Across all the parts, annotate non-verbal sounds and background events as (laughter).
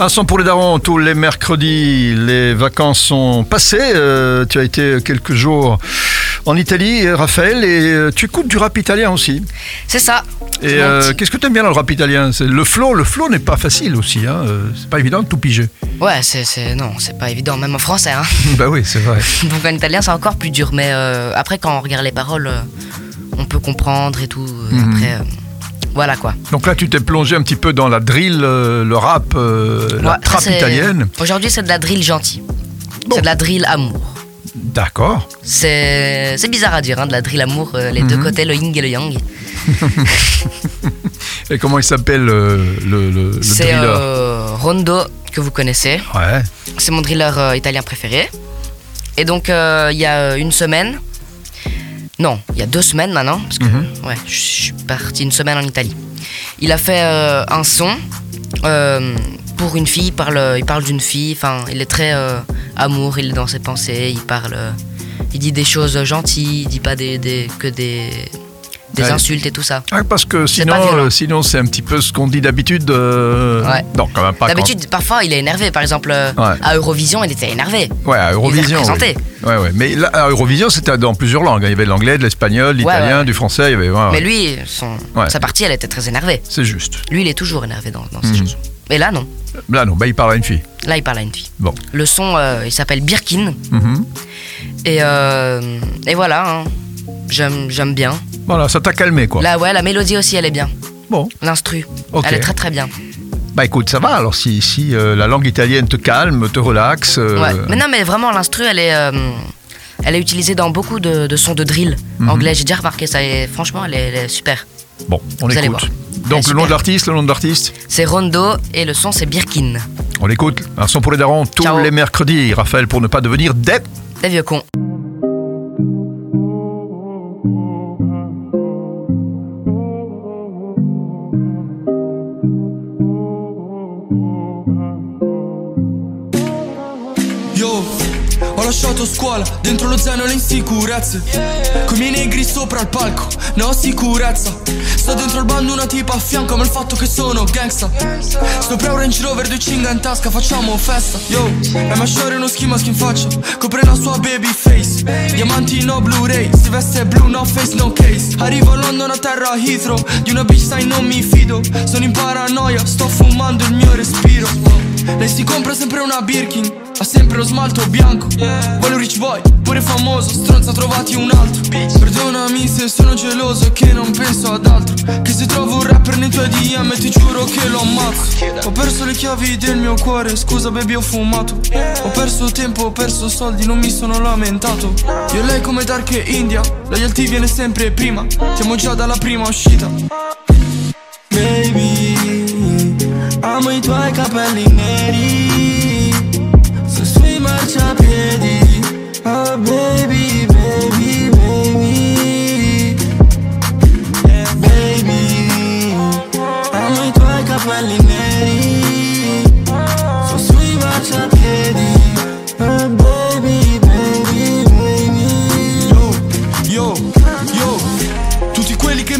Un son pour les darons, tous les mercredis, les vacances sont passées. Euh, tu as été quelques jours en Italie, Raphaël, et euh, tu écoutes du rap italien aussi. C'est ça. Et euh, qu'est-ce que tu aimes bien dans le rap italien? Le flow, le flow n'est pas facile aussi. Hein. C'est pas évident de tout piger. Ouais, c'est, non, c'est pas évident, même en français. Hein. (laughs) bah oui, c'est vrai. (laughs) Donc en italien, c'est encore plus dur. Mais euh, après, quand on regarde les paroles, on peut comprendre et tout. Mhm. Après, voilà quoi. Donc là, tu t'es plongé un petit peu dans la drill, euh, le rap, euh, la trappe italienne. Aujourd'hui, c'est de la drill gentille. Bon. C'est de la drill amour. D'accord. C'est, bizarre à dire, hein, de la drill amour, euh, les deux Mhm. côtés, le yin et le yang. (laughs) Et comment il s'appelle le, le, le C'est Rondo, que vous connaissez. Ouais. C'est mon driller italien préféré. Et donc, il y a une semaine, non, il y a deux semaines maintenant, parce que Mhm. ouais, je suis parti une semaine en Italie. Il a fait euh, un son euh, pour une fille, il parle, il parle d'une fille, enfin, il est très euh, amour, il est dans ses pensées, il parle, euh, il dit des choses gentilles, il dit pas des, des- que des, des Ouais. insultes et tout ça. Ah, parce que sinon, euh, sinon c'est un petit peu ce qu'on dit d'habitude. euh, Ouais. Non, quand même pas. quand- D'habitude, parfois, il est énervé. Par exemple, euh, Ouais. à Eurovision, il était énervé. Ouais, à Eurovision. Il oui. Ouais, ouais. Mais là, à Eurovision, c'était dans plusieurs langues. hein. Il y avait de l'anglais, de l'espagnol, de Ouais, l'italien, ouais. du français. Il y avait, ouais, ouais. Mais lui, son, Ouais. sa partie, elle était très énervée. C'est juste. Lui, il est toujours énervé dans, dans ses Mhm. chansons. Mais là, non. Là, non, bah, il parle à une fille. Là, il parle à une fille. Bon. Le son, euh, il s'appelle Birkin. Mhm. Et, et voilà, hein. j'aime bien. Voilà, ça t'a calmé, quoi. Là, ouais, la mélodie aussi, elle est bien. Bon, L'instru, ok. elle est très très bien. Bah écoute, ça va. Alors, si, si euh, la langue italienne te calme, te relaxe. euh, Ouais. Mais non, mais vraiment, l'instru, elle est, euh, elle est utilisée dans beaucoup de, de sons de drill Mhm. anglais. J'ai déjà remarqué ça et franchement, elle est, elle est super. Bon, on Vous allez écoute. voir. Donc, le nom de l'artiste, le nom de l'artiste C'est Rondo et le son, c'est Birkin. On l'écoute. Un son pour les darons tous Ciao. les mercredis. Raphaël, pour ne pas devenir des. Des vieux cons. Lasciato scuola, dentro lo zaino le insicurezze. Coi miei negri sopra il palco, ne ho sicurezza. Sto dentro il bando una tipa a fianco ma il fatto che sono gangsta. Sopra un Range Rover, due cinga in tasca, facciamo festa. Yo, è masciare uno ski mask in faccia. Copre la sua baby face. Diamanti no Blu-ray, si veste blu no face no case. Arrivo a London a terra Heathrow. Di una bitch sai non mi fido. Sono in paranoia, sto fumando il mio respiro. Lei si compra sempre una Birkin Ha sempre lo smalto bianco Vuole un rich boy, pure famoso Stronza trovati un altro. Perdonami se sono geloso e che non penso ad altro. Che se trovo un rapper nei tuoi DM ti giuro che lo ammazzo. Ho perso le chiavi del mio cuore Scusa baby ho fumato. Ho perso tempo, ho perso soldi Non mi sono lamentato. Io e lei come Dark e India Loyalty viene sempre prima. Siamo già dalla prima uscita. Baby, amo i tuoi capelli neri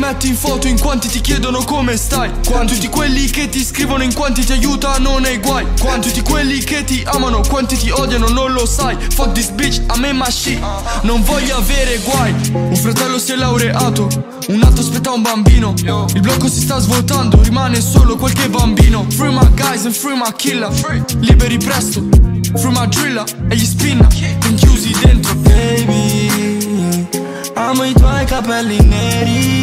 metti in foto in quanti ti chiedono come stai. Quanti tutti quelli che ti scrivono in quanti ti aiutano nei guai. Quanti tutti quelli che ti amano, quanti ti odiano non lo sai. Fuck this bitch, a me ma shit. Non voglio avere guai. Un fratello si è laureato Un altro aspetta un bambino. Il blocco si sta svuotando, rimane solo qualche bambino. Free my guys and free my killer. Liberi presto Free my driller e gli spinna Rinchiusi dentro Baby. Amo i tuoi capelli neri